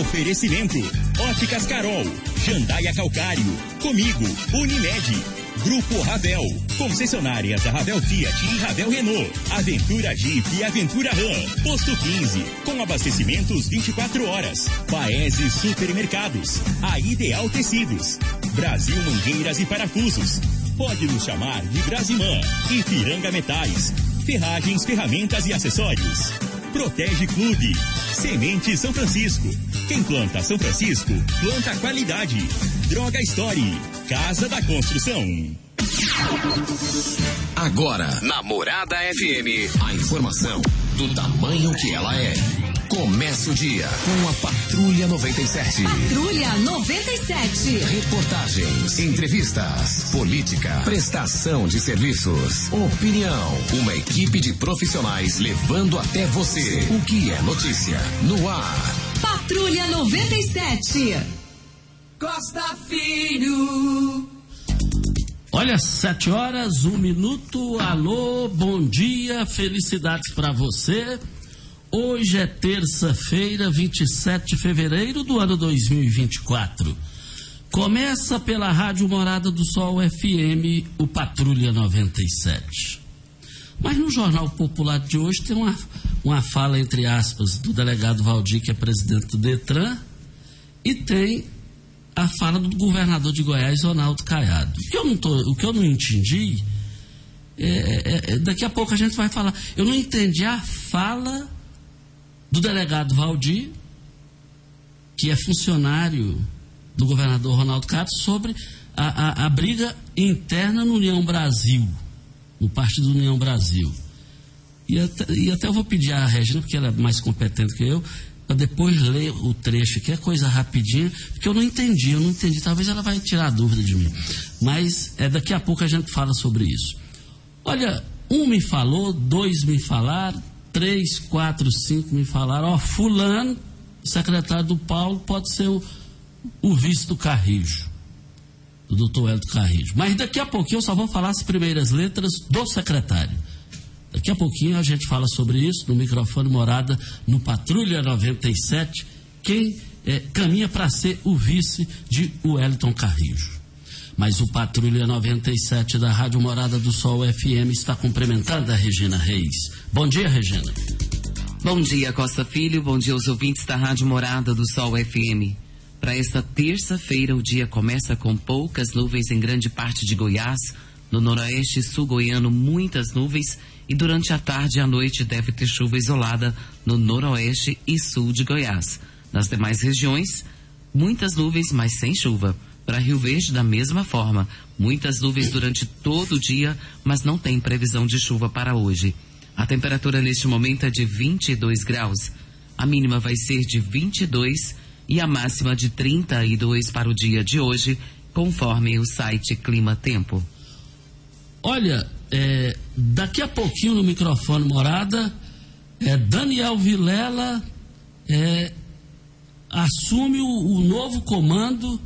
Oferecimento: Óticas Carol, Jandaia Calcário, Comigo, Unimed, Grupo Ravel, concessionárias da Ravel Fiat e Ravel Renault, Aventura Jeep e Aventura Ram, Posto 15, com abastecimentos 24 horas, Paese Supermercados, a Ideal Tecidos, Brasil Mangueiras e Parafusos, pode nos chamar de Brasimã, Ipiranga Metais, Ferragens, Ferramentas e Acessórios. Protege Clube. Semente São Francisco. Quem planta São Francisco, planta qualidade. Droga Story. Casa da Construção. Agora, na Morada FM, a informação do tamanho que ela é. Começa o dia com a Patrulha 97. Patrulha 97. Reportagens, entrevistas, política, prestação de serviços, opinião. Uma equipe de profissionais levando até você o que é notícia no ar. Patrulha 97. Costa Filho. Olha, sete horas, um minuto. Alô, bom dia, felicidades para você. Hoje é terça-feira, 27 de fevereiro do ano 2024. Começa pela Rádio Morada do Sol FM, o Patrulha 97. Mas no Jornal Popular de hoje tem uma, uma fala, entre aspas, do delegado Valdir, que é presidente do Detran, e tem a fala do governador de Goiás, Ronaldo Caiado. O que eu não, tô, o que eu não entendi, é, é, é, daqui a pouco a gente vai falar. Eu não entendi a fala do delegado Valdir, que é funcionário do governador Ronaldo Caiado, sobre a, a, a briga interna no União Brasil, no Partido União Brasil. E até, e até eu vou pedir à Regina, porque ela é mais competente que eu, para depois ler o trecho, que é coisa rapidinha, porque eu não entendi, eu não entendi. Talvez ela vai tirar a dúvida de mim. Mas é, daqui a pouco a gente fala sobre isso. Olha, um me falou, dois me falaram, três, quatro, cinco me falaram, ó, fulano, secretário do Paulo, pode ser o, o vice do Carrijo, do doutor Hélio Carrijo. Mas daqui a pouquinho eu só vou falar as primeiras letras do secretário. Daqui a pouquinho a gente fala sobre isso no microfone morada no Patrulha 97. Quem é, caminha para ser o vice de Wellington Carrijo. Mas o Patrulha 97 da Rádio Morada do Sol FM está cumprimentando a Regina Reis. Bom dia, Regina. Bom dia, Costa Filho. Bom dia aos ouvintes da Rádio Morada do Sol FM. Para esta terça-feira, o dia começa com poucas nuvens em grande parte de Goiás. No noroeste e sul goiano, muitas nuvens e durante a tarde e a noite deve ter chuva isolada no noroeste e sul de Goiás. Nas demais regiões, muitas nuvens, mas sem chuva. Para Rio Verde, da mesma forma, muitas nuvens durante todo o dia, mas não tem previsão de chuva para hoje. A temperatura neste momento é de 22 graus. A mínima vai ser de 22 e a máxima de 32 para o dia de hoje, conforme o site Clima Tempo. Olha, é, daqui a pouquinho no microfone morada, é, Daniel Vilela é, assume o, o, novo comando,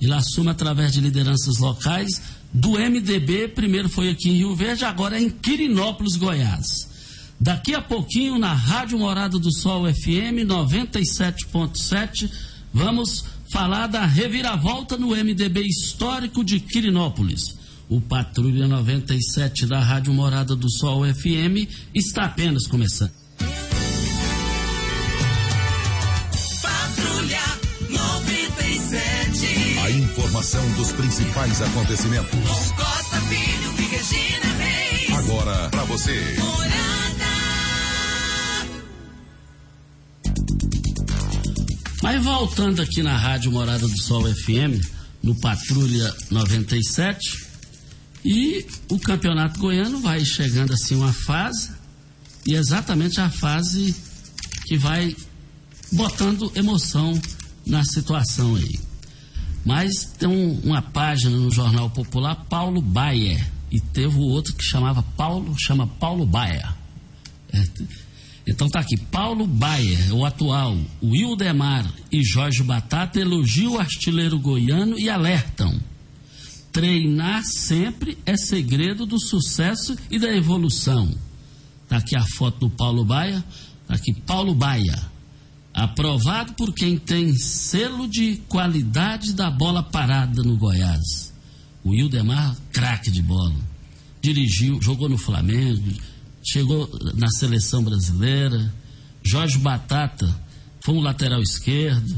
ele assume através de lideranças locais do MDB, primeiro foi aqui em Rio Verde, agora é em Quirinópolis, Goiás. Daqui a pouquinho na Rádio Morada do Sol FM 97.7, vamos falar da reviravolta no MDB histórico de Quirinópolis. O Patrulha 97 da Rádio Morada do Sol FM está apenas começando. Informação dos principais acontecimentos. Com Costa Filho e Regina Reis. Agora para você. Mas voltando aqui na Rádio Morada do Sol FM, no Patrulha 97, e o Campeonato Goiano vai chegando assim uma fase, e exatamente a fase que vai botando emoção na situação aí. Mas tem um, uma página no Jornal Popular, Paulo Baia, e teve o outro que chamava Paulo, chama Paulo Baia. É, então tá aqui, Paulo Baia, o atual, Wildemar e Jorge Batata elogiam o artilheiro goiano e alertam. Treinar sempre é segredo do sucesso e da evolução. Tá aqui a foto do Paulo Baia, tá aqui Paulo Baia. Aprovado por quem tem selo de qualidade da bola parada no Goiás. O Wildemar, craque de bola. Dirigiu, jogou no Flamengo, chegou na seleção brasileira. Jorge Batata foi um lateral esquerdo,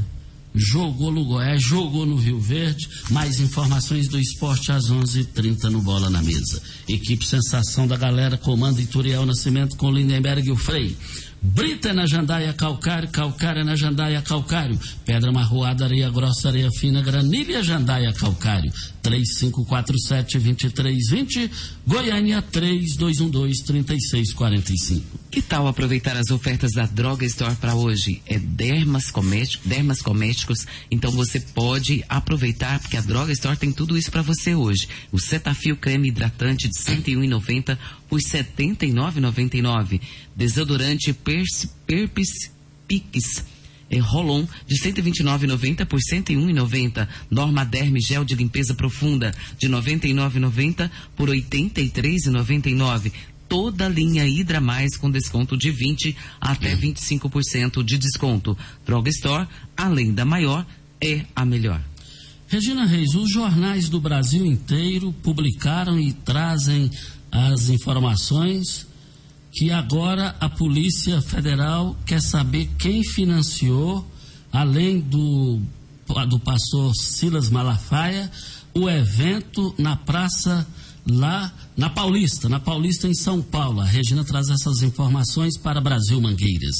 jogou no Goiás, jogou no Rio Verde. Mais informações do esporte às 11:30 h 30 no Bola na Mesa. Equipe Sensação da Galera, comando Ituriel Nascimento com Lindenberg e o Frei. Brita na jandaia calcário, calcário na jandaia calcário, pedra marroada, areia grossa, areia fina, granilha, jandaia calcário, 3547-2320, Goiânia 3212-3645. Que tal aproveitar as ofertas da Droga Store para hoje? É dermas, cométicos, dermas cosméticos, então você pode aproveitar, porque a Droga Store tem tudo isso para você hoje. O Cetafil creme hidratante de R$ 101,90 por R$ 79,99. Desodorante Pers, Perpis Pix é, Rolon de 129,90 por 101,90. Norma Derme gel de limpeza profunda de 99,90 por 83,99. Toda a linha Hidra Mais com desconto de 20 até 25% de desconto. Droga Store, além da maior, é a melhor. Regina Reis, os jornais do Brasil inteiro publicaram e trazem as informações que agora a Polícia Federal quer saber quem financiou, além do, do pastor Silas Malafaia, o evento na praça lá na Paulista, na Paulista em São Paulo. A Regina traz essas informações para Brasil Mangueiras.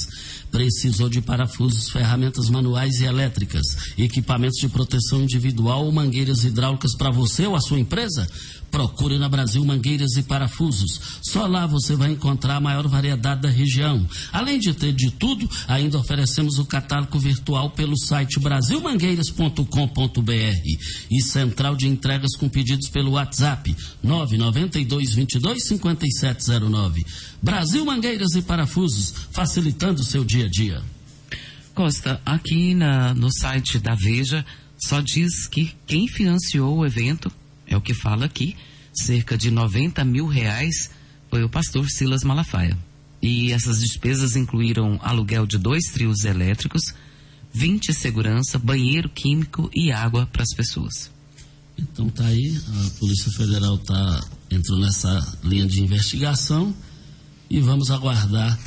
Precisou de parafusos, ferramentas manuais e elétricas, equipamentos de proteção individual ou mangueiras hidráulicas para você ou a sua empresa? Procure na Brasil Mangueiras e Parafusos. Só lá você vai encontrar a maior variedade da região. Além de ter de tudo, ainda oferecemos o catálogo virtual pelo site brasilmangueiras.com.br e central de entregas com pedidos pelo WhatsApp 992 22 5709. Brasil Mangueiras e Parafusos, facilitando o seu dia a dia. Costa, aqui na, no site da Veja só diz que quem financiou o evento é o que fala aqui, cerca de 90 mil reais foi o pastor Silas Malafaia. E essas despesas incluíram aluguel de dois trios elétricos, 20 segurança, banheiro químico e água para as pessoas. Então tá aí, a Polícia Federal tá entrou nessa linha de investigação e vamos aguardar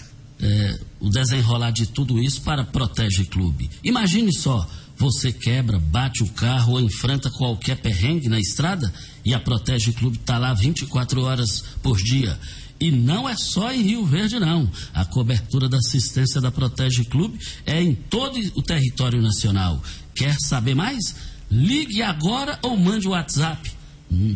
é, o desenrolar de tudo isso para Protege Clube. Imagine só, você quebra, bate o carro ou enfrenta qualquer perrengue na estrada e a Protege Clube está lá 24 horas por dia. E não é só em Rio Verde, não. A cobertura da assistência da Protege Clube é em todo o território nacional. Quer saber mais? Ligue agora ou mande o WhatsApp.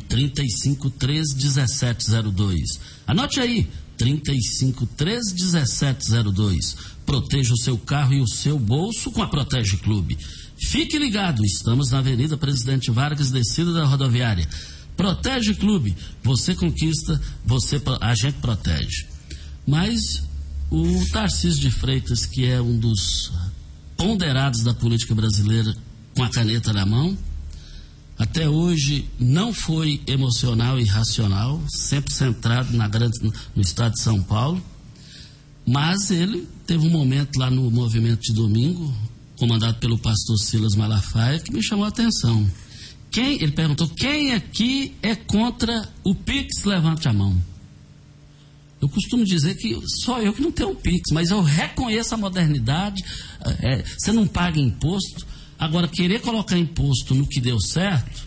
3513 1702. Anote aí, 3513 1702. Proteja o seu carro e o seu bolso com a Protege Clube. Fique ligado, estamos na Avenida Presidente Vargas, descida da rodoviária. Protege Clube, você conquista, você a gente protege. Mas o Tarcísio de Freitas, que é um dos ponderados da política brasileira com a caneta na mão, até hoje não foi emocional e racional, sempre centrado na grande, no estado de São Paulo, mas ele teve um momento lá no movimento de domingo, comandado pelo pastor Silas Malafaia, que me chamou a atenção. Quem, ele perguntou: quem aqui é contra o Pix? Levante a mão. Eu costumo dizer que só eu que não tenho um Pix, mas eu reconheço a modernidade. É, você não paga imposto. Agora, querer colocar imposto no que deu certo,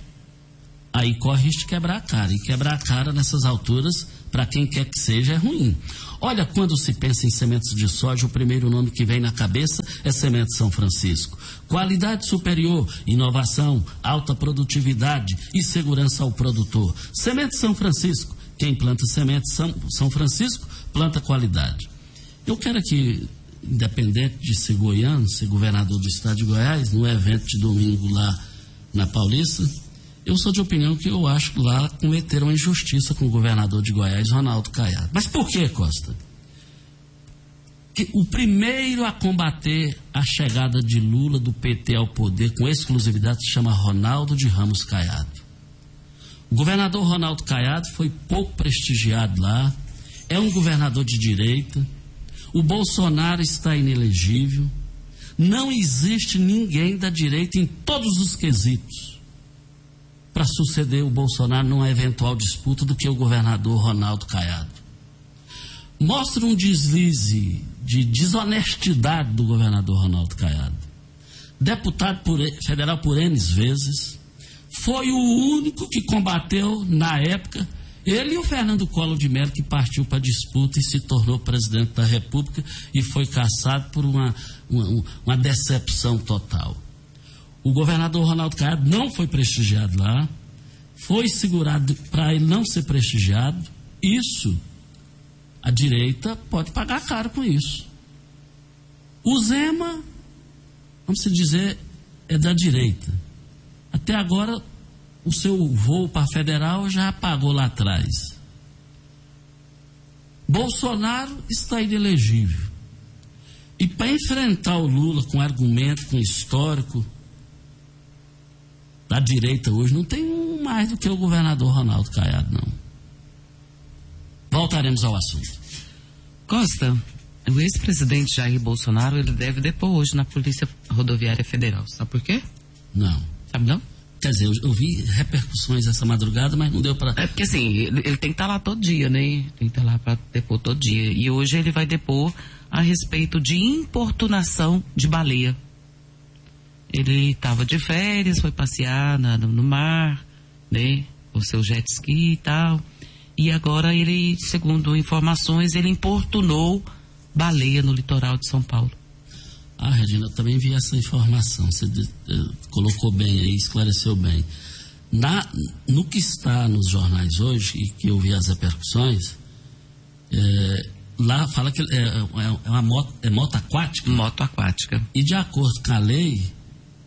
aí corre risco de quebrar a cara. E quebrar a cara nessas alturas, para quem quer que seja, é ruim. Olha, quando se pensa em sementes de soja, o primeiro nome que vem na cabeça é Semente São Francisco. Qualidade superior, inovação, alta produtividade e segurança ao produtor. Semente São Francisco. Quem planta semente São, São Francisco, planta qualidade. Eu quero aqui, independente de ser goiano, ser governador do estado de Goiás, no evento de domingo lá na Paulista, eu sou de opinião que eu acho que lá cometeram uma injustiça com o governador de Goiás, Ronaldo Caiado. Mas por que, Costa? Que o primeiro a combater a chegada de Lula do PT ao poder com exclusividade se chama Ronaldo de Ramos Caiado. O governador Ronaldo Caiado foi pouco prestigiado lá, é um governador de direita. O Bolsonaro está inelegível. Não existe ninguém da direita em todos os quesitos para suceder o Bolsonaro numa eventual disputa do que o governador Ronaldo Caiado. Mostra um deslize de desonestidade do governador Ronaldo Caiado. Deputado por, federal por N vezes, foi o único que combateu na época ele e o Fernando Collor de Mello, que partiu para a disputa e se tornou presidente da República e foi caçado por uma, uma, uma decepção total. O governador Ronaldo Caiado não foi prestigiado lá, foi segurado para ele não ser prestigiado. Isso, a direita pode pagar caro com isso. O Zema, vamos dizer, é da direita. Até agora o seu voo para a federal já pagou lá atrás. Bolsonaro está inelegível. E para enfrentar o Lula com argumento, com histórico da direita hoje, não tem um mais do que o governador Ronaldo Caiado, não. Voltaremos ao assunto. Costa, o ex-presidente Jair Bolsonaro ele deve depor hoje na Polícia Rodoviária Federal. Sabe por quê? Não. Sabe não? Quer dizer, eu, eu vi repercussões essa madrugada, mas não deu para. É porque assim, ele, ele tem que estar tá lá todo dia, né? Tem que estar tá lá para depor todo dia. E hoje ele vai depor a respeito de importunação de baleia. Ele estava de férias, foi passear na, no, no mar, né? O seu jet ski e tal. E agora ele, segundo informações, ele importunou baleia no litoral de São Paulo. Ah, Regina, eu também vi essa informação. Você colocou bem aí, esclareceu bem. Na, no que está nos jornais hoje, e que eu vi as repercussões, é, lá fala que é, é, é uma moto, é moto aquática. Moto aquática. E de acordo com a lei,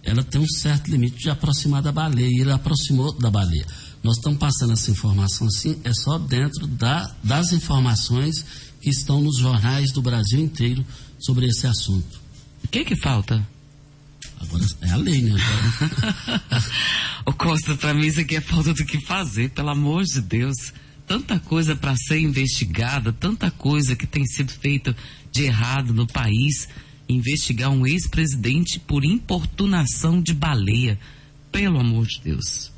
ela tem um certo limite de aproximar da baleia. E ele aproximou da baleia. Nós estamos passando essa informação assim, é só dentro da, das informações que estão nos jornais do Brasil inteiro sobre esse assunto. O que que falta? Agora é a lei, né? o Costa, para mim isso aqui é falta do que fazer, pelo amor de Deus. Tanta coisa para ser investigada, tanta coisa que tem sido feita de errado no país. Investigar um ex-presidente por importunação de baleia. Pelo amor de Deus.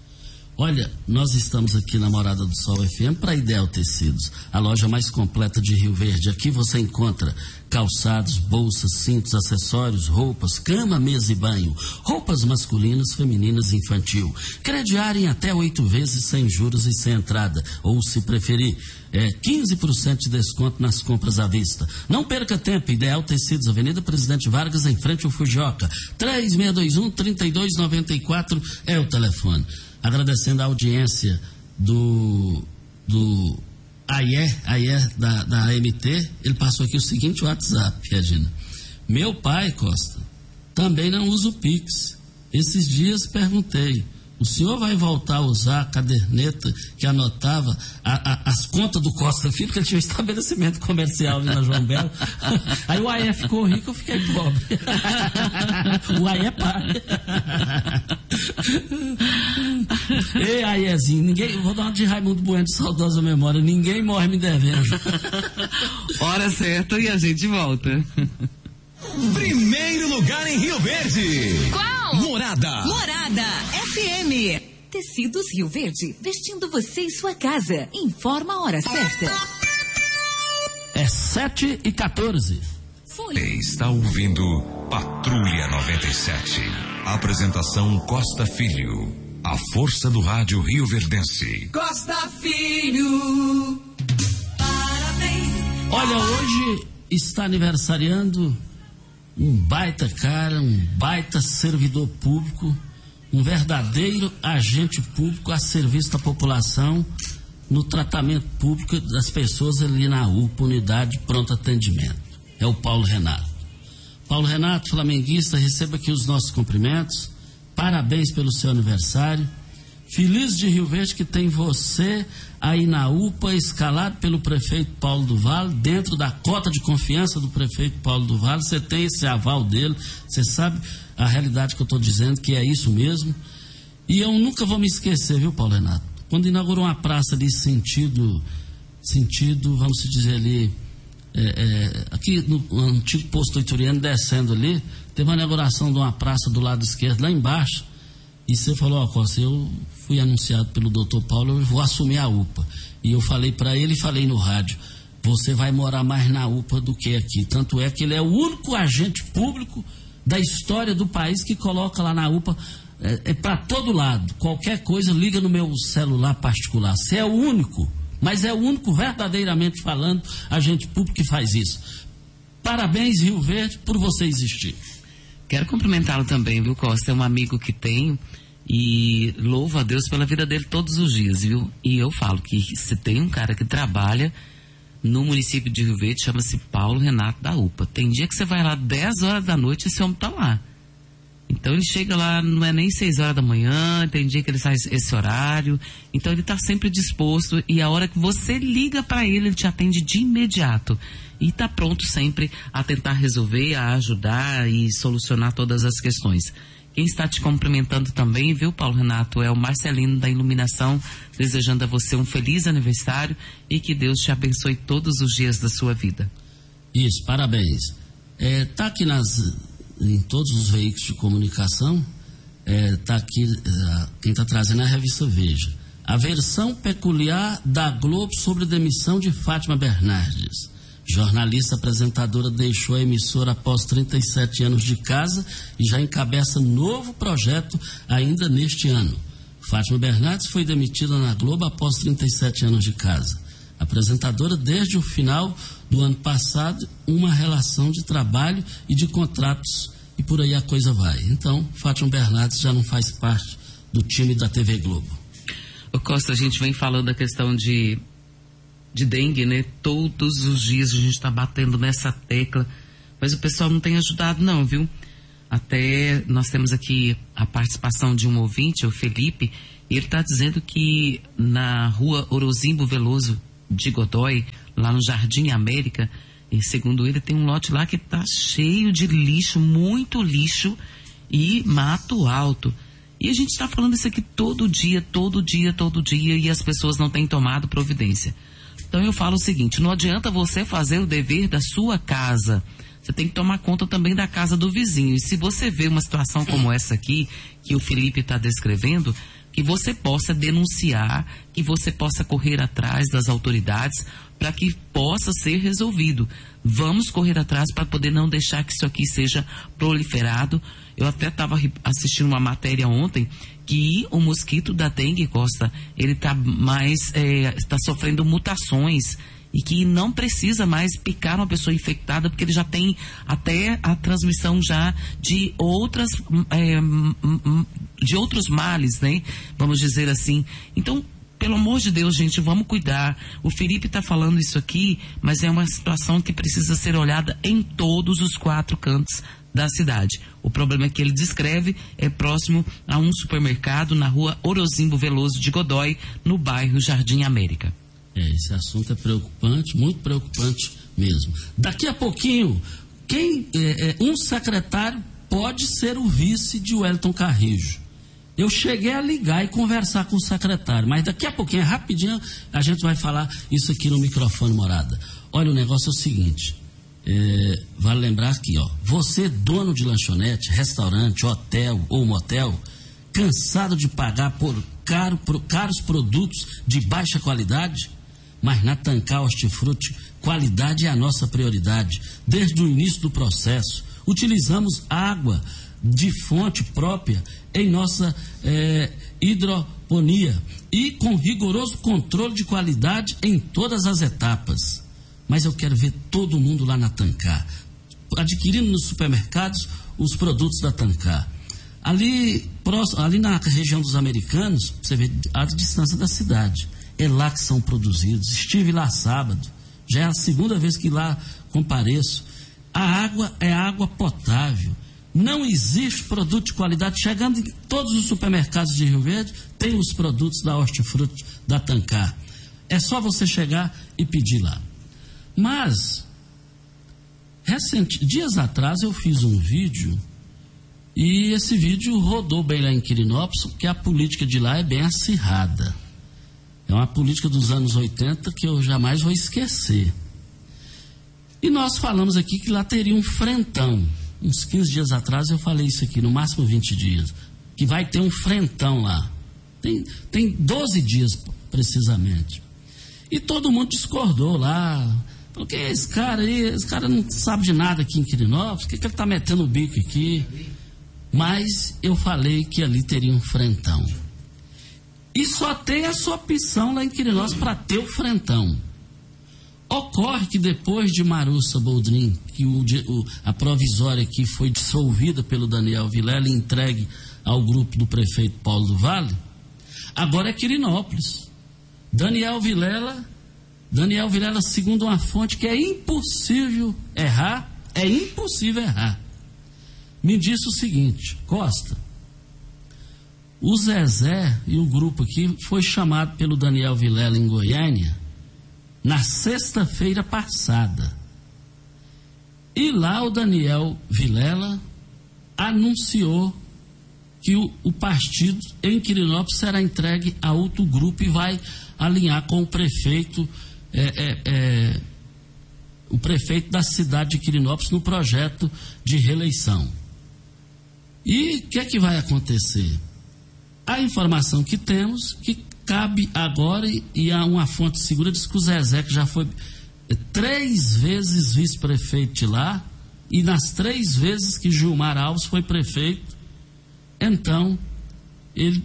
Olha, nós estamos aqui na Morada do Sol FM para Ideal Tecidos, a loja mais completa de Rio Verde. Aqui você encontra calçados, bolsas, cintos, acessórios, roupas, cama, mesa e banho, roupas masculinas, femininas e infantil. Crediário em até oito vezes sem juros e sem entrada, ou se preferir, é 15% de desconto nas compras à vista. Não perca tempo, Ideal Tecidos, Avenida Presidente Vargas, em frente ao Fujioka. 3621-3294 é o telefone agradecendo a audiência do, do AIE, AIE da, da AMT, ele passou aqui o seguinte WhatsApp, Regina. Meu pai, Costa, também não usa o Pix. Esses dias perguntei, o senhor vai voltar a usar a caderneta que anotava a, a, as contas do Costa Filho, porque ele tinha um estabelecimento comercial ali na João Belo. Aí o AE ficou rico, eu fiquei pobre. o AE é pai. Ei, Aiezinho, ninguém, vou dar uma de Raimundo Bueno de saudosa memória, ninguém morre me devendo. Hora certa e a gente volta. Primeiro lugar em Rio Verde. Qual? Morada. Morada FM. Tecidos Rio Verde, vestindo você e sua casa. Informa a hora certa. É 7 e 14. Folha. Está ouvindo Patrulha 97. Apresentação Costa Filho. A força do rádio Rio Verdense. Costa Filho. Parabéns. Olha, hoje está aniversariando um baita cara, um baita servidor público, um verdadeiro agente público a serviço da população no tratamento público das pessoas ali na UPA, Unidade de Pronto Atendimento. É o Paulo Renato. Paulo Renato, flamenguista, receba aqui os nossos cumprimentos. Parabéns pelo seu aniversário. Feliz de Rio Verde que tem você aí na UPA, escalado pelo prefeito Paulo do Vale, dentro da cota de confiança do prefeito Paulo do Vale. Você tem esse aval dele, você sabe a realidade que eu estou dizendo, que é isso mesmo. E eu nunca vou me esquecer, viu, Paulo Renato? Quando inaugurou uma praça de sentido, sentido, vamos dizer ali, é, é, aqui no antigo posto Ituriano, descendo ali, teve uma inauguração de uma praça do lado esquerdo, lá embaixo. E você falou, ó, oh, Costa, eu fui anunciado pelo doutor Paulo, eu vou assumir a UPA. E eu falei para ele e falei no rádio, você vai morar mais na UPA do que aqui. Tanto é que ele é o único agente público da história do país que coloca lá na UPA é, é para todo lado. Qualquer coisa, liga no meu celular particular. Você é o único, mas é o único, verdadeiramente falando, agente público que faz isso. Parabéns, Rio Verde, por você existir. Quero cumprimentá-lo também, viu, Costa? É um amigo que tenho e louvo a Deus pela vida dele todos os dias, viu? E eu falo que se tem um cara que trabalha no município de Rio Verde, chama-se Paulo Renato da UPA. Tem dia que você vai lá 10 horas da noite e esse homem tá lá. Então ele chega lá, não é nem 6 horas da manhã, tem dia que ele sai esse horário. Então ele está sempre disposto e a hora que você liga para ele, ele te atende de imediato. E está pronto sempre a tentar resolver, a ajudar e solucionar todas as questões. Quem está te cumprimentando também, viu, Paulo Renato, é o Marcelino da Iluminação, desejando a você um feliz aniversário e que Deus te abençoe todos os dias da sua vida. Isso, parabéns. É, tá aqui nas, em todos os veículos de comunicação, é, tá aqui, é, quem está trazendo é a revista Veja. A versão peculiar da Globo sobre a demissão de Fátima Bernardes. Jornalista apresentadora deixou a emissora após 37 anos de casa e já encabeça novo projeto ainda neste ano. Fátima Bernardes foi demitida na Globo após 37 anos de casa. Apresentadora desde o final do ano passado, uma relação de trabalho e de contratos e por aí a coisa vai. Então, Fátima Bernardes já não faz parte do time da TV Globo. O Costa, a gente vem falando da questão de de dengue, né? Todos os dias a gente está batendo nessa tecla, mas o pessoal não tem ajudado, não, viu? Até nós temos aqui a participação de um ouvinte, o Felipe, e ele está dizendo que na rua Orozimbo Veloso de Godoy, lá no Jardim América, e segundo ele, tem um lote lá que está cheio de lixo, muito lixo e mato alto. E a gente está falando isso aqui todo dia, todo dia, todo dia, e as pessoas não têm tomado providência. Então eu falo o seguinte: não adianta você fazer o dever da sua casa. Você tem que tomar conta também da casa do vizinho. E se você vê uma situação como essa aqui, que o Felipe está descrevendo, que você possa denunciar, que você possa correr atrás das autoridades para que possa ser resolvido. Vamos correr atrás para poder não deixar que isso aqui seja proliferado. Eu até estava assistindo uma matéria ontem que o mosquito da dengue, Costa, ele está mais, está é, sofrendo mutações e que não precisa mais picar uma pessoa infectada porque ele já tem até a transmissão já de outras é, de outros males, né? Vamos dizer assim. Então pelo amor de Deus, gente, vamos cuidar. O Felipe está falando isso aqui, mas é uma situação que precisa ser olhada em todos os quatro cantos da cidade. O problema que ele descreve é próximo a um supermercado na rua Orozimbo Veloso de Godói, no bairro Jardim América. É, esse assunto é preocupante, muito preocupante mesmo. Daqui a pouquinho, quem é, é, um secretário pode ser o vice de Wellington Carrijo. Eu cheguei a ligar e conversar com o secretário, mas daqui a pouquinho, rapidinho, a gente vai falar isso aqui no microfone morada. Olha, o negócio é o seguinte: é, vale lembrar aqui, ó, você dono de lanchonete, restaurante, hotel ou motel, cansado de pagar por, caro, por caros produtos de baixa qualidade? Mas na Tancar Hortifruti, qualidade é a nossa prioridade. Desde o início do processo, utilizamos água de fonte própria em nossa é, hidroponia e com rigoroso controle de qualidade em todas as etapas mas eu quero ver todo mundo lá na Tancar, adquirindo nos supermercados os produtos da Tancar. Ali, próximo, ali na região dos americanos, você vê a distância da cidade. É lá que são produzidos. Estive lá sábado, já é a segunda vez que lá compareço. A água é água potável. Não existe produto de qualidade. Chegando em todos os supermercados de Rio Verde, tem os produtos da Hortifruti, da Tancar. É só você chegar e pedir lá. Mas, recente, dias atrás eu fiz um vídeo e esse vídeo rodou bem lá em Quirinópolis, porque a política de lá é bem acirrada. É uma política dos anos 80 que eu jamais vou esquecer. E nós falamos aqui que lá teria um frentão. Uns 15 dias atrás eu falei isso aqui, no máximo 20 dias. Que vai ter um frentão lá. Tem, tem 12 dias, precisamente. E todo mundo discordou lá. Porque esse cara aí, esse cara não sabe de nada aqui em Quirinópolis, por que, que ele está metendo o bico aqui? Mas eu falei que ali teria um frentão. E só tem essa opção lá em Quirinópolis para ter o frentão. Ocorre que depois de Marussa Boldrin, que o, o, a provisória aqui foi dissolvida pelo Daniel Vilela e entregue ao grupo do prefeito Paulo do Vale, agora é Quirinópolis. Daniel Vilela, Daniel Vilela, segundo uma fonte que é impossível errar, é impossível errar. Me disse o seguinte, Costa, o Zezé e o grupo aqui foi chamado pelo Daniel Vilela em Goiânia na sexta-feira passada. E lá o Daniel Vilela anunciou que o, o, partido em Quirinópolis será entregue a outro grupo e vai alinhar com o prefeito, é, é, é, o prefeito da cidade de Quirinópolis no projeto de reeleição. E o que é que vai acontecer? A informação que temos que cabe agora, e há uma fonte segura, diz que o Zezé, que já foi três vezes vice-prefeito lá, e nas três vezes que Gilmar Alves foi prefeito, então ele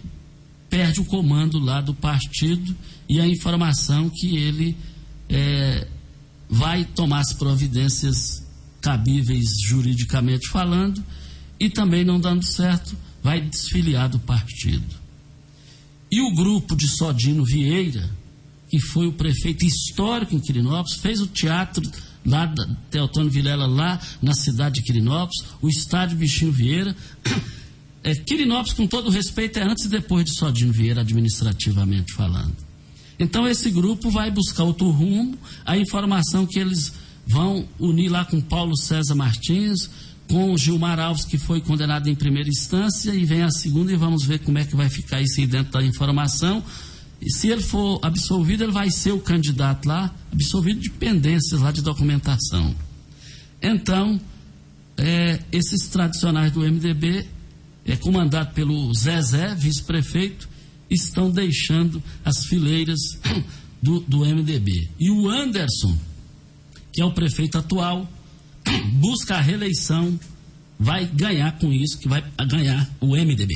perde o comando lá do partido e a informação que ele é, vai tomar as providências cabíveis juridicamente falando e também não dando certo, vai desfiliar do partido. E o grupo de Sodino Vieira, que foi o prefeito histórico em Quirinópolis, fez o teatro lá da Teotônio Vilela, lá na cidade de Quirinópolis, o estádio Bichinho Vieira. É, Quirinópolis, com todo respeito, é antes e depois de Sodino Vieira, administrativamente falando. Então, esse grupo vai buscar outro rumo, a informação que eles vão unir lá com Paulo César Martins, com o Gilmar Alves, que foi condenado em primeira instância, e vem a segunda, e vamos ver como é que vai ficar isso aí dentro da informação. E se ele for absolvido, ele vai ser o candidato lá, absolvido de pendências lá de documentação. Então, é, esses tradicionais do MDB, é, comandado pelo Zezé, vice-prefeito, estão deixando as fileiras do, do MDB. E o Anderson, que é o prefeito atual, busca a reeleição, vai ganhar com isso, que vai ganhar o MDB.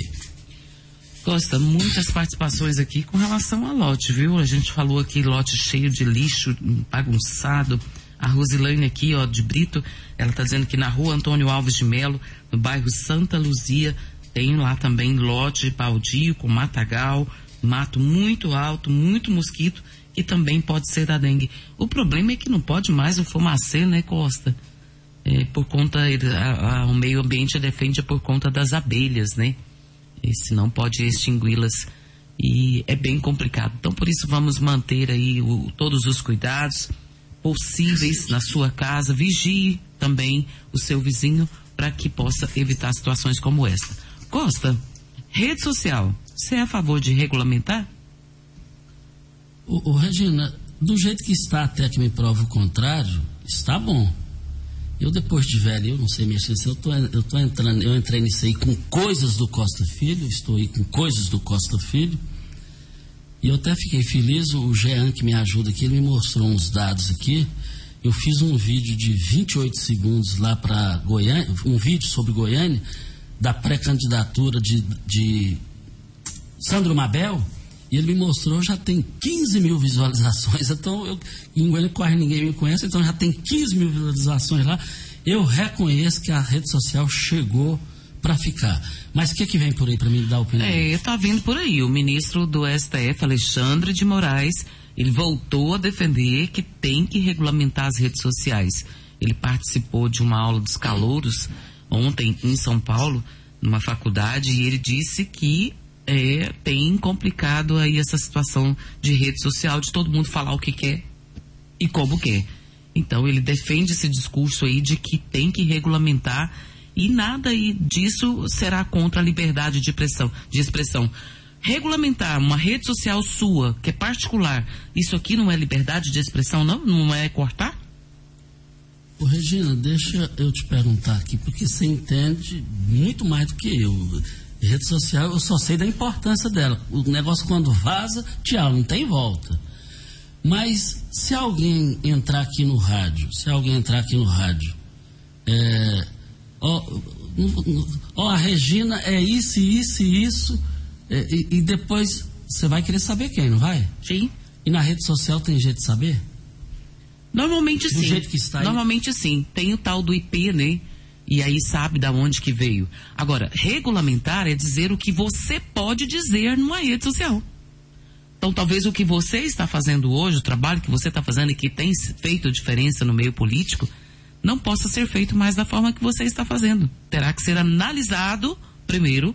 Costa, muitas participações aqui com relação a lote, viu? A gente falou aqui lote cheio de lixo, bagunçado. A Rosilane aqui, ó, de Brito, ela está dizendo que na rua Antônio Alves de Melo, no bairro Santa Luzia, tem lá também lote baldio com matagal, mato muito alto, muito mosquito, que também pode ser da dengue. O problema é que não pode mais o fumacê, né, Costa? É, por conta, a, a, o meio ambiente defende por conta das abelhas, né? E senão pode extingui-las e é bem complicado. Então, por isso, vamos manter aí o, todos os cuidados possíveis na sua casa. Vigie também o seu vizinho para que possa evitar situações como esta. Costa, rede social, você é a favor de regulamentar? O Regina, do jeito que está até que me prova o contrário, está bom. Eu depois de velho, eu não sei mexer, eu tô, eu tô entrando, eu entrei nisso aí com coisas do Costa Filho, estou aí com coisas do Costa Filho. E eu até fiquei feliz, o Jean que me ajuda aqui, ele me mostrou uns dados aqui. Eu fiz um vídeo de 28 segundos lá para Goiânia, um vídeo sobre Goiânia, da pré-candidatura de, de Sandro Mabel, e ele me mostrou, já tem 15 mil visualizações. Então, eu, em Goiânia quase ninguém me conhece, então já tem 15 mil visualizações lá. Eu reconheço que a rede social chegou para ficar. Mas o que, que vem por aí para me dar opinião? É, tá vindo por aí. O ministro do STF, Alexandre de Moraes, ele voltou a defender que tem que regulamentar as redes sociais. Ele participou de uma aula dos calouros ontem em São Paulo, numa faculdade, e ele disse que é, tem complicado aí essa situação de rede social, de todo mundo falar o que quer e como quer. Então ele defende esse discurso aí de que tem que regulamentar e nada aí disso será contra a liberdade de expressão. De expressão. Regulamentar uma rede social sua, que é particular, isso aqui não é liberdade de expressão, não? Não é cortar? Ô, Regina, deixa eu te perguntar aqui, porque você entende muito mais do que eu. Rede social, eu só sei da importância dela. O negócio quando vaza, tchau, não tem volta. Mas se alguém entrar aqui no rádio, se alguém entrar aqui no rádio, é, ó, ó, a Regina é isso, isso e isso, é, e, e depois você vai querer saber quem, não vai? Sim. E na rede social tem jeito de saber? Normalmente Do sim. jeito que está aí? Normalmente sim. Tem o tal do IP, né? E aí sabe da onde que veio. Agora, regulamentar é dizer o que você pode dizer numa rede social. Então, talvez o que você está fazendo hoje, o trabalho que você está fazendo e que tem feito diferença no meio político, não possa ser feito mais da forma que você está fazendo. Terá que ser analisado primeiro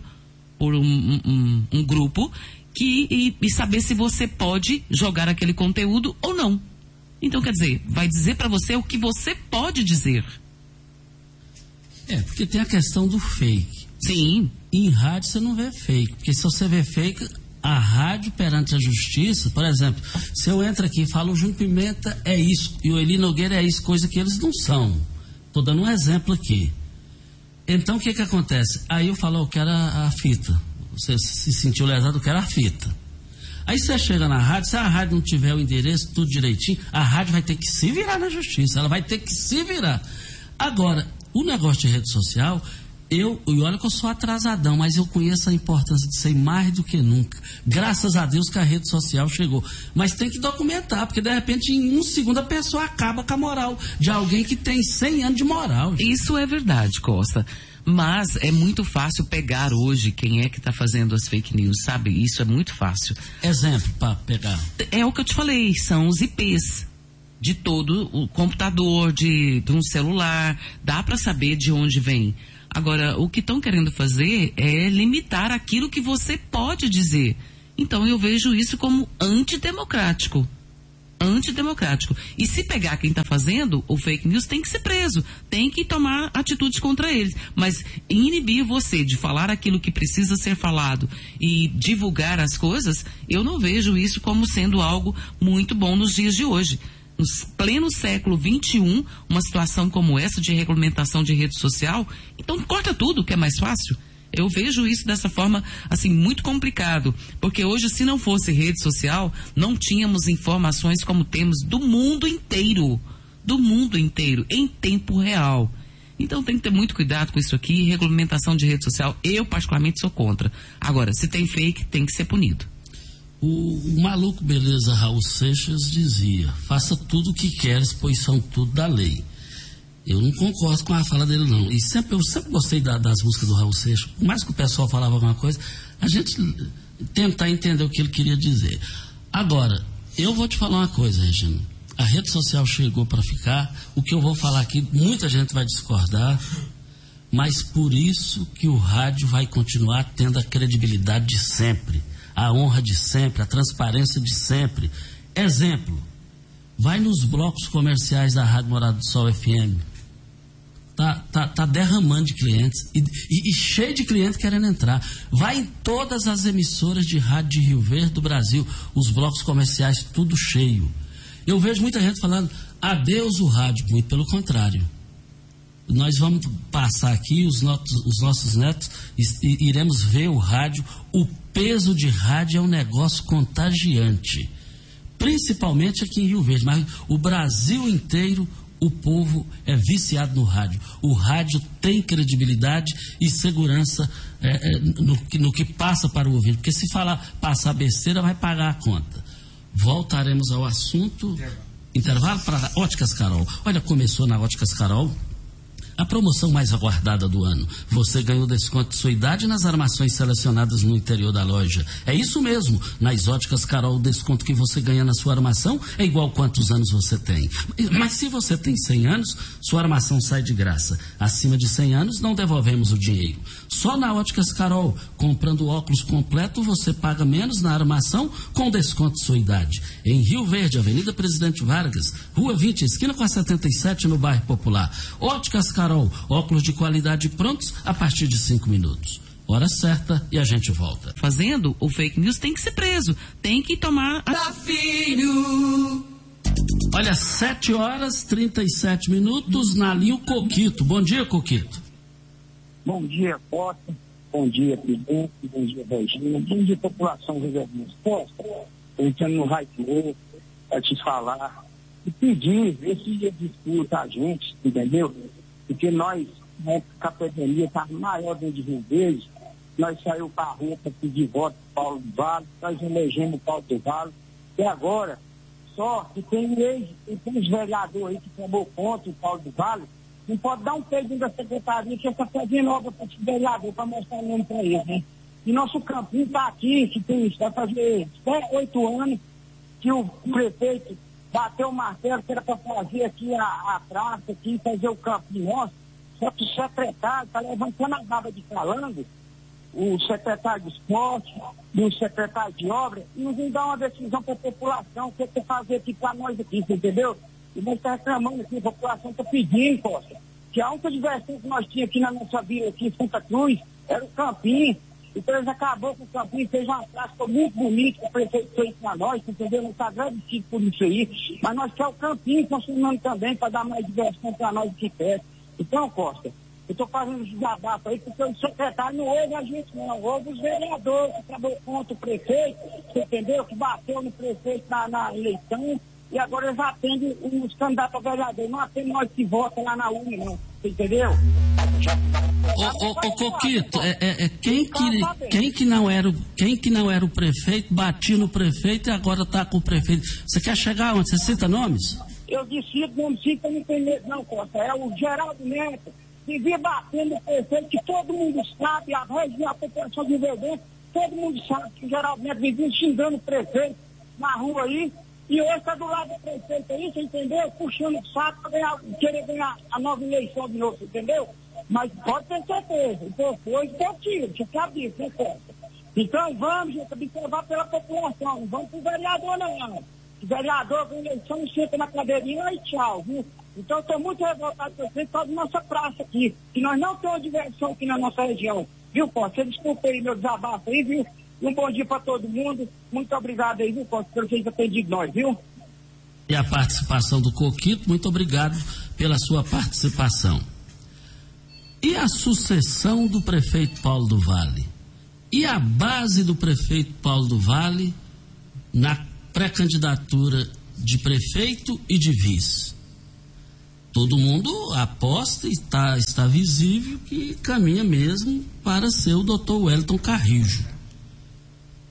por um, um- um- grupo que, e, e saber se você pode jogar aquele conteúdo ou não. Então, quer dizer, vai dizer para você o que você pode dizer. É, porque tem a questão do fake. Sim, Em rádio você não vê fake, porque se você vê fake, a rádio perante a justiça, por exemplo, se eu entro aqui e falo o Júnior Pimenta é isso e o Eli Nogueira é isso, coisa que eles não são. Estou dando um exemplo aqui. Então o que que acontece? Aí eu falo, eu quero a, a fita. Você se sentiu lesado, eu quero a fita. Aí você chega na rádio, se a rádio não tiver o endereço, tudo direitinho, a rádio vai ter que se virar na justiça, ela vai ter que se virar. Agora, o negócio de rede social, eu, e olha que eu sou atrasadão, mas eu conheço a importância de ser mais do que nunca. Graças a Deus que a rede social chegou. Mas tem que documentar, porque de repente em um segundo a pessoa acaba com a moral de alguém que tem 100 anos de moral. gente. isso é verdade, Costa. Mas é muito fácil pegar hoje quem é que está fazendo as fake news, sabe? Isso é muito fácil. Exemplo para pegar. É o que eu te falei, são os IPs de todo o computador, de, de um celular. Dá para saber de onde vem. Agora, o que estão querendo fazer é limitar aquilo que você pode dizer. Então, eu vejo isso como antidemocrático. Antidemocrático. E se pegar quem está fazendo o fake news, tem que ser preso. Tem que tomar atitudes contra eles. Mas inibir você de falar aquilo que precisa ser falado e divulgar as coisas, eu não vejo isso como sendo algo muito bom nos dias de hoje. No pleno século XXI, uma situação como essa de regulamentação de rede social, então corta tudo, que é mais fácil. Eu vejo isso dessa forma, assim, muito complicado. Porque hoje, se não fosse rede social, não tínhamos informações como temos do mundo inteiro. Do mundo inteiro, em tempo real. Então tem que ter muito cuidado com isso aqui. Regulamentação de rede social, eu particularmente sou contra. Agora, se tem fake, tem que ser punido. O, o maluco beleza Raul Seixas dizia: faça tudo o que queres, pois são tudo da lei. Eu não concordo com a fala dele, não. E sempre, eu sempre gostei da- das músicas do Raul Seixas. Por mais que o pessoal falava alguma coisa, a gente tentar entender o que ele queria dizer. Agora, eu vou te falar uma coisa, Regina. A rede social chegou para ficar. O que eu vou falar aqui, muita gente vai discordar. Mas por isso que o rádio vai continuar tendo a credibilidade de sempre, a honra de sempre, a transparência de sempre. Exemplo, vai nos blocos comerciais da Rádio Morada do Sol FM. Tá, tá, tá derramando de clientes e, e- e cheio de clientes querendo entrar. Vai em todas as emissoras de rádio de Rio Verde do Brasil, os blocos comerciais tudo cheio. Eu vejo muita gente falando, adeus o rádio, muito pelo contrário nós vamos passar aqui, os, notos- os nossos netos, e- iremos ver o rádio. O peso de rádio é um negócio contagiante. Principalmente aqui em Rio Verde, mas o Brasil inteiro, o povo é viciado no rádio. O rádio tem credibilidade e segurança é, é, no, que- no que passa para o ouvinte. Porque se falar passar besteira, vai pagar a conta. Voltaremos ao assunto. Intervalo para Óticas Carol. Olha, começou na Óticas Carol a promoção mais aguardada do ano. Você ganhou desconto de sua idade nas armações selecionadas no interior da loja. É isso mesmo. Nas óticas Carol, o desconto que você ganha na sua armação é igual quantos anos você tem. Mas se você tem 100 anos, sua armação sai de graça. Acima de 100 anos, não devolvemos o dinheiro. Só na Óticas Carol, comprando óculos completo, você paga menos na armação com desconto de sua idade. Em Rio Verde, Avenida Presidente Vargas, Rua 20, esquina com a 77, no bairro Popular. Óticas Carol, óculos de qualidade prontos a partir de 5 minutos. Hora certa e a gente volta. Fazendo o fake news tem que ser preso. Tem que tomar a Da Filho. Olha, 7 horas 37 minutos na linha o Coquito. Bom dia, Coquito. Bom dia, Costa. Bom dia, presidente. Bom dia, Regina. Bom dia, população reverdinha. Costa, entrando no Raio para te falar e pedir esse dia de escuta a gente, entendeu? Porque nós, né, a pandemia está maior dentro de Rio Verde, nós saímos para a rua para pedir voto para Paulo do Vale, nós elegemos o Paulo do Vale, e agora, só que tem ex, tem uns vereadores aí que tomou conta, o Paulo do Vale, não pode dar um peito da secretaria que está fazendo obra para esse vereador, para mostrar o nome para ele, né? E nosso campinho está aqui, que tem, vai fazer oito anos que o prefeito bateu o martelo que era para fazer aqui a, a praça, aqui, fazer o campinho nosso, só que o secretário está levantando a barba de calango, o secretário de esporte, e o secretário de obra, e não vem dar uma decisão para a população, o que é fazer aqui para nós aqui, entendeu? E nós estamos reclamando aqui, a população está pedindo, Costa, que a única diversão que nós tínhamos aqui na nossa vila, aqui em Santa Cruz, era o campinho. Então eles acabou com o campinho, fez uma praça muito bonita, o prefeito fez para nós, entendeu? Nós estamos agradecidos por isso aí. Mas nós queremos o campinho funcionando também para dar mais diversão para nós aqui perto. Então, Costa, eu estou fazendo desabafo aí porque o secretário não ouve a gente, não. Ouve os vereadores que trabalhou contra o prefeito, entendeu? Que bateu no prefeito na, na eleição e agora eles atendem os candidatos a vereador. Não atendem nós que votam lá na urna, não. Entendeu? Ô, ô, ô Coquito, é, é, é, quem, que, quem, que não era quem que não era o prefeito, batia no prefeito e agora está com o prefeito. Você quer chegar onde? Você cita nomes? Eu disse nome sim, eu não tenho medo, não, Costa. É o Geraldo Neto, vivia batendo no prefeito, que todo mundo sabe, a região, a população de Verdente, todo mundo sabe que o Geraldo Neto vivia xingando o prefeito na rua aí, e hoje está do lado do prefeito aí, você entendeu? Puxando o saco para querer ganhar a nova eleição de novo, entendeu? Mas pode ter certeza, então foi teu tiro, você sabe disso, né? Então vamos, gente, observar pela população, não vamos pro vereador não. O vereador com eleição senta na cadeirinha e tchau, viu? Então estou muito revoltado com vocês por causa da nossa praça aqui, que nós não temos diversão aqui na nossa região. Viu, Costa? Você desculpa aí meu desabafo aí, viu? Um bom dia para todo mundo. Muito obrigado aí, viu, Costa, que vocês atendido nós, viu? E a participação do Coquito, muito obrigado pela sua participação. E a sucessão do prefeito Paulo do Vale? E a base do prefeito Paulo do Vale na pré-candidatura de prefeito e de vice? Todo mundo aposta e está, está visível que caminha mesmo para ser o doutor Wellington Carrijo.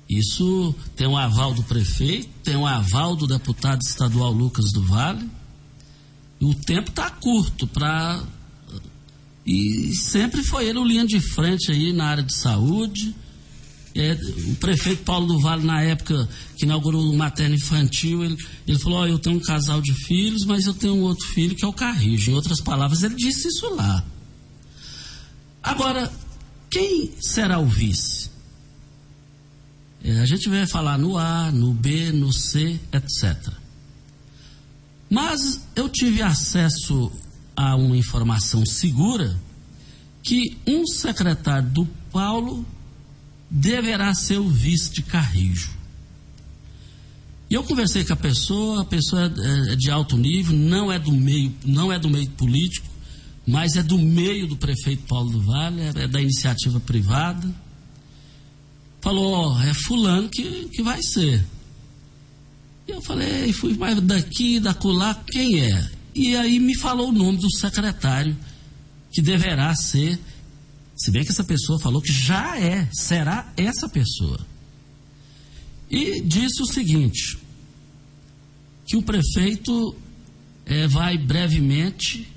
Isso tem um aval do prefeito, tem um aval do deputado estadual Lucas do Vale. O tempo está curto para. E sempre foi ele o linha de frente aí na área de saúde. É, o prefeito Paulo do Vale, na época que inaugurou o materno infantil, ele, ele falou: oh, Eu tenho um casal de filhos, mas eu tenho um outro filho que é o Carrijo. Em outras palavras, ele disse isso lá. Agora, quem será o vice? É, a gente vai falar no A, no B, no C, etc. Mas eu tive acesso a uma informação segura que um secretário do Paulo deverá ser o vice de Carrijo. E eu conversei com a pessoa, a pessoa é, é de alto nível, não é do meio, não é do meio político, mas é do meio do prefeito Paulo do Vale, é da iniciativa privada falou, ó, é fulano que, que vai ser. E eu falei, fui mais daqui, da colar, quem é? E aí me falou o nome do secretário que deverá ser, se bem que essa pessoa falou que já é, será essa pessoa. E disse o seguinte, que o prefeito é, vai brevemente,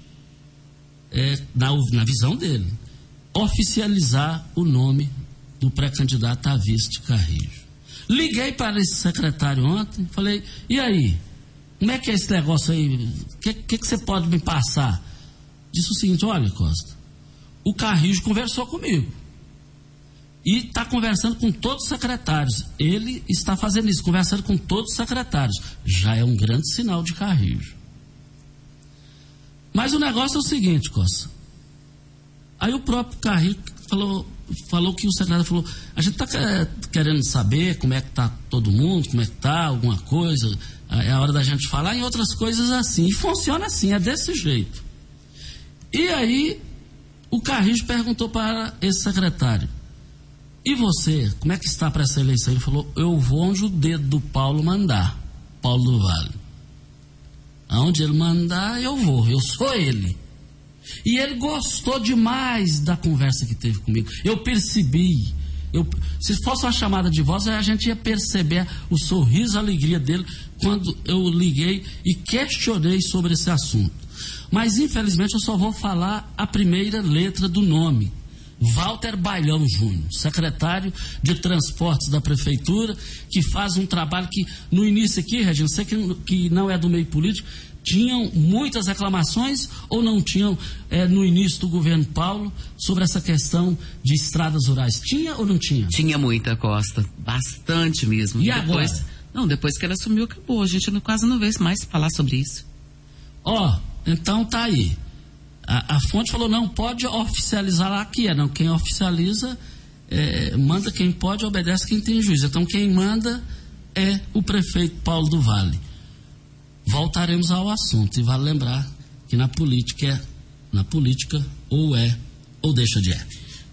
é, na, na visão dele, oficializar o nome do pré-candidato a vice de Carrijo. Liguei para esse secretário ontem, falei, e aí? Como é que é esse negócio aí? O que, que, que, você pode me passar? Disse o seguinte, olha, Costa, o Carrijo conversou comigo. E está conversando com todos os secretários. Ele está fazendo isso, conversando com todos os secretários. Já é um grande sinal de Carrijo. Mas o negócio é o seguinte, Costa. Aí o próprio Carrijo falou, falou que o secretário falou, a gente está querendo saber como é que está todo mundo, como é que está, alguma coisa, é a hora da gente falar em outras coisas assim. E funciona assim, é desse jeito. E aí, o Carrijo perguntou para esse secretário, e você, como é que está para essa eleição? Ele falou, eu vou onde o dedo do Paulo mandar, Paulo do Vale. Aonde ele mandar, eu vou, eu sou ele. E ele gostou demais da conversa que teve comigo. Eu percebi. Eu, se fosse uma chamada de voz, a gente ia perceber o sorriso, a alegria dele quando eu liguei e questionei sobre esse assunto. Mas infelizmente eu só vou falar a primeira letra do nome. Walter Bailão Júnior, secretário de Transportes da Prefeitura, que faz um trabalho que, no início aqui, Regina, você que, que não é do meio político, tinham muitas reclamações ou não tinham é, no início do governo Paulo sobre essa questão de estradas rurais? Tinha ou não tinha? Tinha muita, Costa. Bastante mesmo. E depois, agora? Não, depois que ela assumiu, acabou. A gente quase não vê mais falar sobre isso. Ó, oh, então tá aí. A, a, fonte falou, não, pode oficializar lá que é. Não, quem oficializa, é, manda quem pode, obedece quem tem juízo. Então quem manda é o prefeito Paulo do Vale voltaremos ao assunto. E vale lembrar que na política é, na política ou é ou deixa de é.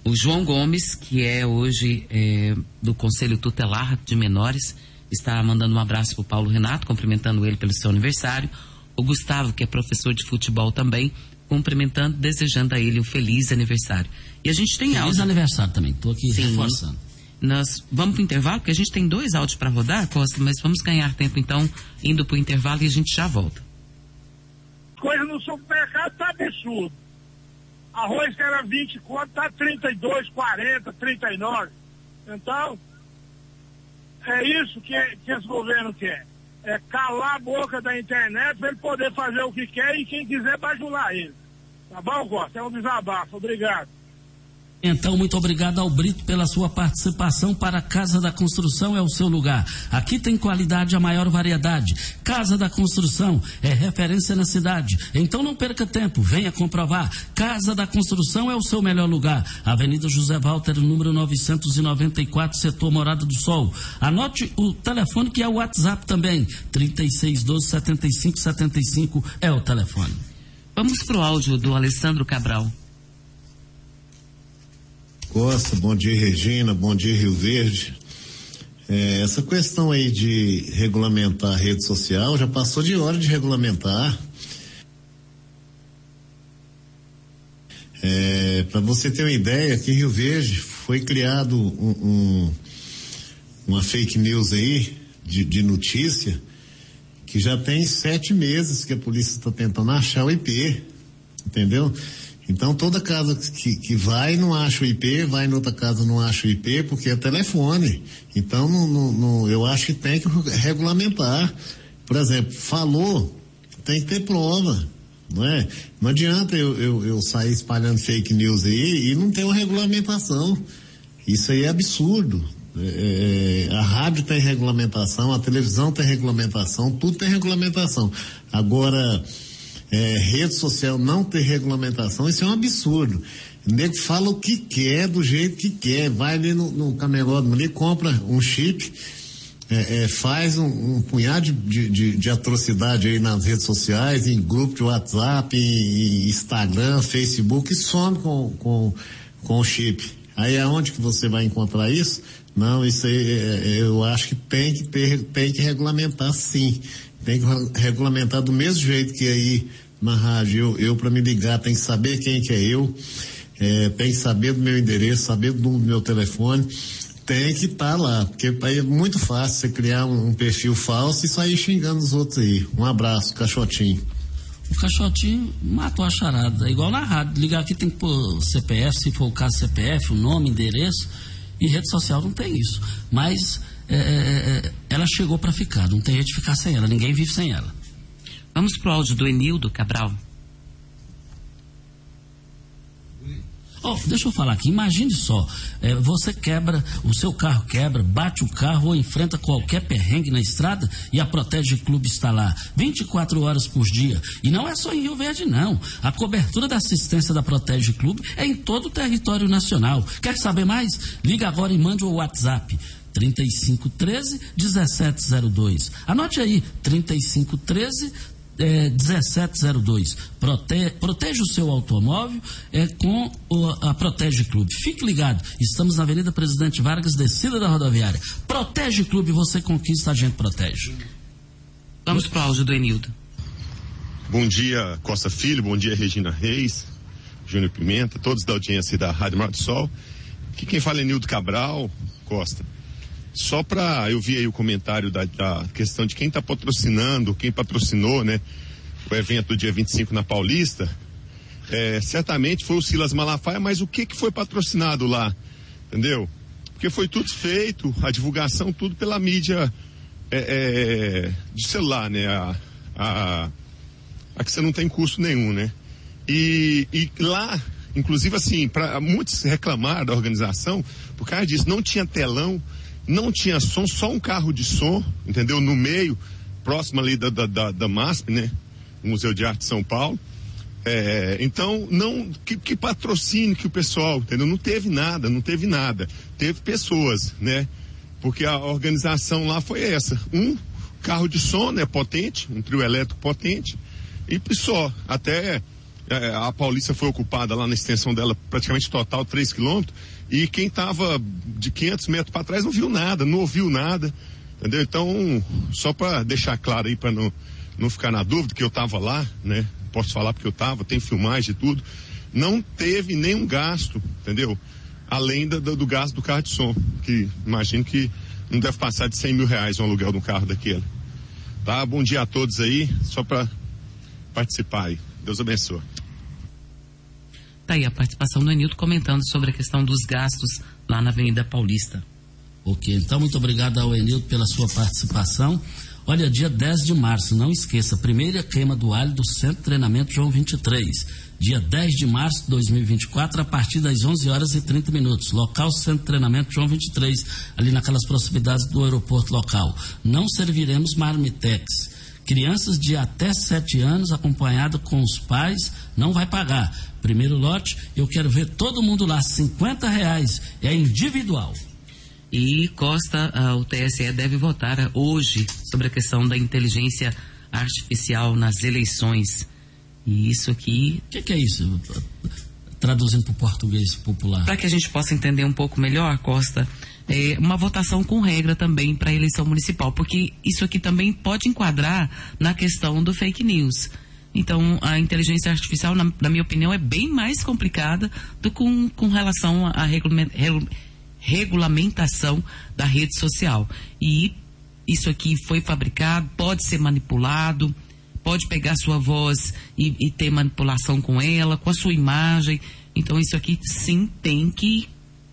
O João Gomes, que é hoje é, do Conselho Tutelar de Menores, está mandando um abraço para o Paulo Renato, cumprimentando ele pelo seu aniversário. O Gustavo, que é professor de futebol também, cumprimentando, desejando a ele um feliz aniversário. E a gente tem feliz áudio. aniversário também, estou aqui Sim. reforçando. Nós vamos para o intervalo, porque a gente tem dois áudios para rodar, Costa, mas vamos ganhar tempo então, indo para o intervalo e a gente já volta. Coisa no supermercado tá absurdo. Arroz que era 20 conto, tá 32, 40, 39. Então, é isso que, que esse governo quer. É calar a boca da internet para ele poder fazer o que quer e quem quiser bajular ele. Tá bom, Costa? É um desabafo. Obrigado. Então, muito obrigado ao Brito pela sua participação para Casa da Construção é o seu lugar. Aqui tem qualidade a maior variedade. Casa da Construção é referência na cidade. Então não perca tempo, venha comprovar. Casa da Construção é o seu melhor lugar. Avenida José Walter, número 994, setor Morada do Sol. Anote o telefone que é o WhatsApp também. 3612 7575 é o telefone. Vamos para o áudio do Alessandro Cabral. Costa, bom dia Regina, bom dia Rio Verde. É, essa questão aí de regulamentar a rede social já passou de hora de regulamentar. É, Para você ter uma ideia, aqui em Rio Verde foi criado um, um, uma fake news aí de, de notícia que já tem sete meses que a polícia está tentando achar o IP, entendeu? Então toda casa que, que vai não acha o IP, vai em outra casa não acha o IP, porque é telefone. Então não, não, não, eu acho que tem que regulamentar. Por exemplo, falou, tem que ter prova. Não é? Não adianta eu, eu, eu sair espalhando fake news aí e não ter uma regulamentação. Isso aí é absurdo. É, é, a rádio tem regulamentação, a televisão tem regulamentação, tudo tem regulamentação. Agora, é, rede social não ter regulamentação, isso é um absurdo. O nego fala o que quer, do jeito que quer, vai ali no, no camelódromo ali, compra um chip, é, é, faz um, um punhado de, de, de, atrocidade aí nas redes sociais, em grupo de WhatsApp, em, em Instagram, Facebook, e some com, com, com o chip. Aí aonde que você vai encontrar isso? Não, isso aí é, é, eu acho que tem que ter, tem que regulamentar sim. Tem que regulamentar do mesmo jeito que aí na rádio, eu, eu para me ligar, tem que saber quem que é eu, é, tem que saber do meu endereço, saber do meu telefone, tem que estar tá lá, porque aí é muito fácil você criar um, um, perfil falso e sair xingando os outros aí. Um abraço, caixotinho. O caixotinho matou a charada, é igual na rádio, ligar aqui tem que pôr CPF, se for o caso CPF, o nome, endereço, e rede social não tem isso. Mas é, é, é ela chegou para ficar, não tem jeito de ficar sem ela, ninguém vive sem ela. Vamos pro áudio do Enildo Cabral. Oh, deixa eu falar aqui, imagine só, é, você quebra, o seu carro quebra, bate o carro ou enfrenta qualquer perrengue na estrada e a Protege Clube está lá 24 horas por dia. E não é só em Rio Verde, não. A cobertura da assistência da Protege Clube é em todo o território nacional. Quer saber mais? Liga agora e mande o WhatsApp. 3513 1702. Anote aí, 3513 é, 1702. Prote, proteja o seu automóvel é, com o, a Protege Clube. Fique ligado, estamos na Avenida Presidente Vargas, descida da rodoviária. Protege Clube, você conquista, a gente protege. Vamos para o áudio do Enildo. Bom dia, Costa Filho, bom dia, Regina Reis, Júnior Pimenta, todos da audiência da Rádio Mar do Sol. Aqui quem fala é Nildo Cabral, Costa. Só para eu vi aí o comentário da, da questão de quem está patrocinando, quem patrocinou, né? O evento do dia 25 na Paulista. É, certamente foi o Silas Malafaia, mas o que, que foi patrocinado lá? Entendeu? Porque foi tudo feito, a divulgação, tudo pela mídia é, é, de celular, né? A, a, a, que você não tem custo nenhum, né? E, e lá, inclusive assim, para muitos reclamar da organização, por causa disso, não tinha telão, não tinha som, só um carro de som, entendeu? No meio, próximo ali da, da, da, da MASP, né? Museu de Arte de São Paulo. É, então, não, que, que patrocínio que o pessoal, entendeu? Não teve nada, não teve nada. Teve pessoas, né? Porque a organização lá foi essa. Um carro de som, né? Potente, um trio elétrico potente. E só, até é, a Paulista foi ocupada lá na extensão dela praticamente total 3 quilômetros e quem estava de 500 metros para trás não viu nada, não ouviu nada, entendeu? Então, só para deixar claro aí, para não, não ficar na dúvida, que eu estava lá, né? Posso falar porque eu estava, tem filmagem e tudo. Não teve nenhum gasto, entendeu? Além do, do, gasto do carro de som, que imagino que não deve passar de 100 mil reais um aluguel de um carro daquele. Tá? Bom dia a todos aí, só para participar aí. Deus abençoe. Tá aí a participação do Anildo comentando sobre a questão dos gastos lá na Avenida Paulista. Ok, então muito obrigado ao Enildo pela sua participação. Olha, dia 10 de março, não esqueça, primeira queima do alho do Centro de Treinamento João 23. Dia 10 de março de 2024, a partir das 11 horas e 30 minutos. Local Centro de Treinamento João 23, ali naquelas proximidades do aeroporto local. Não serviremos marmitex. Crianças de até 7 anos, acompanhado com os pais, não vai pagar. Primeiro lote, eu quero ver todo mundo lá, 50 reais, é individual. E Costa, o TSE deve votar hoje sobre a questão da inteligência artificial nas eleições. E isso aqui. O que, que, é isso? Traduzindo para o português popular. Para que a gente possa entender um pouco melhor, Costa, é uma votação com regra também para a eleição municipal, porque isso aqui também pode enquadrar na questão do fake news. Então, a inteligência artificial, na, na minha opinião, é bem mais complicada do que com, com relação à regulamentação da rede social. E isso aqui foi fabricado, pode ser manipulado, pode pegar sua voz e, e ter manipulação com ela, com a sua imagem. Então, isso aqui sim tem que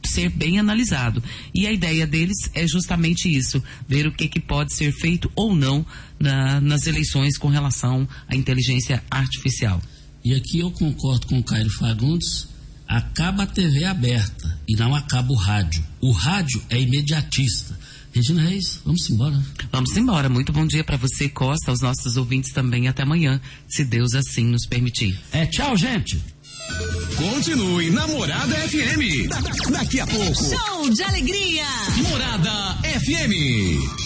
ser bem analisado. E a ideia deles é justamente isso: ver o que, que pode ser feito ou não na, nas eleições com relação à inteligência artificial. E aqui eu concordo com o Cairo Fagundes. Acaba a TV aberta e não acaba o rádio. O rádio é imediatista. Regina Reis, vamos embora. Vamos embora. Muito bom dia para você, Costa, aos nossos ouvintes também. Até amanhã, se Deus assim nos permitir. É, tchau, gente. Continue na Morada FM. Da daqui a pouco. Show de alegria. Morada FM.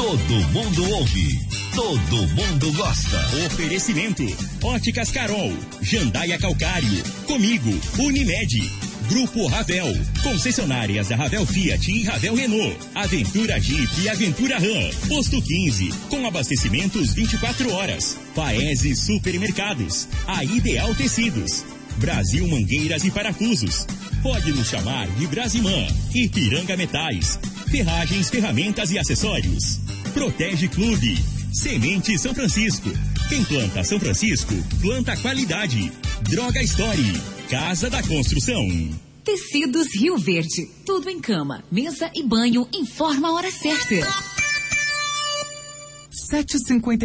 Todo mundo ouve todo mundo gosta. Oferecimento: Óticas Carol, Jandaia Calcário, Comigo, Unimed. Grupo Ravel, concessionárias da Ravel Fiat e Ravel Renault, Aventura Jeep e Aventura Ram, Posto 15, com abastecimentos 24 horas, Paese Supermercados, a Ideal Tecidos, Brasil Mangueiras e Parafusos, pode nos chamar de Brasimã, Ipiranga Metais, Ferragens, ferramentas e acessórios. Protege Clube. Semente São Francisco. Quem planta São Francisco, planta qualidade. Droga Story. Casa da Construção. Tecidos Rio Verde. Tudo em cama, mesa e banho. Informa a hora certa. 750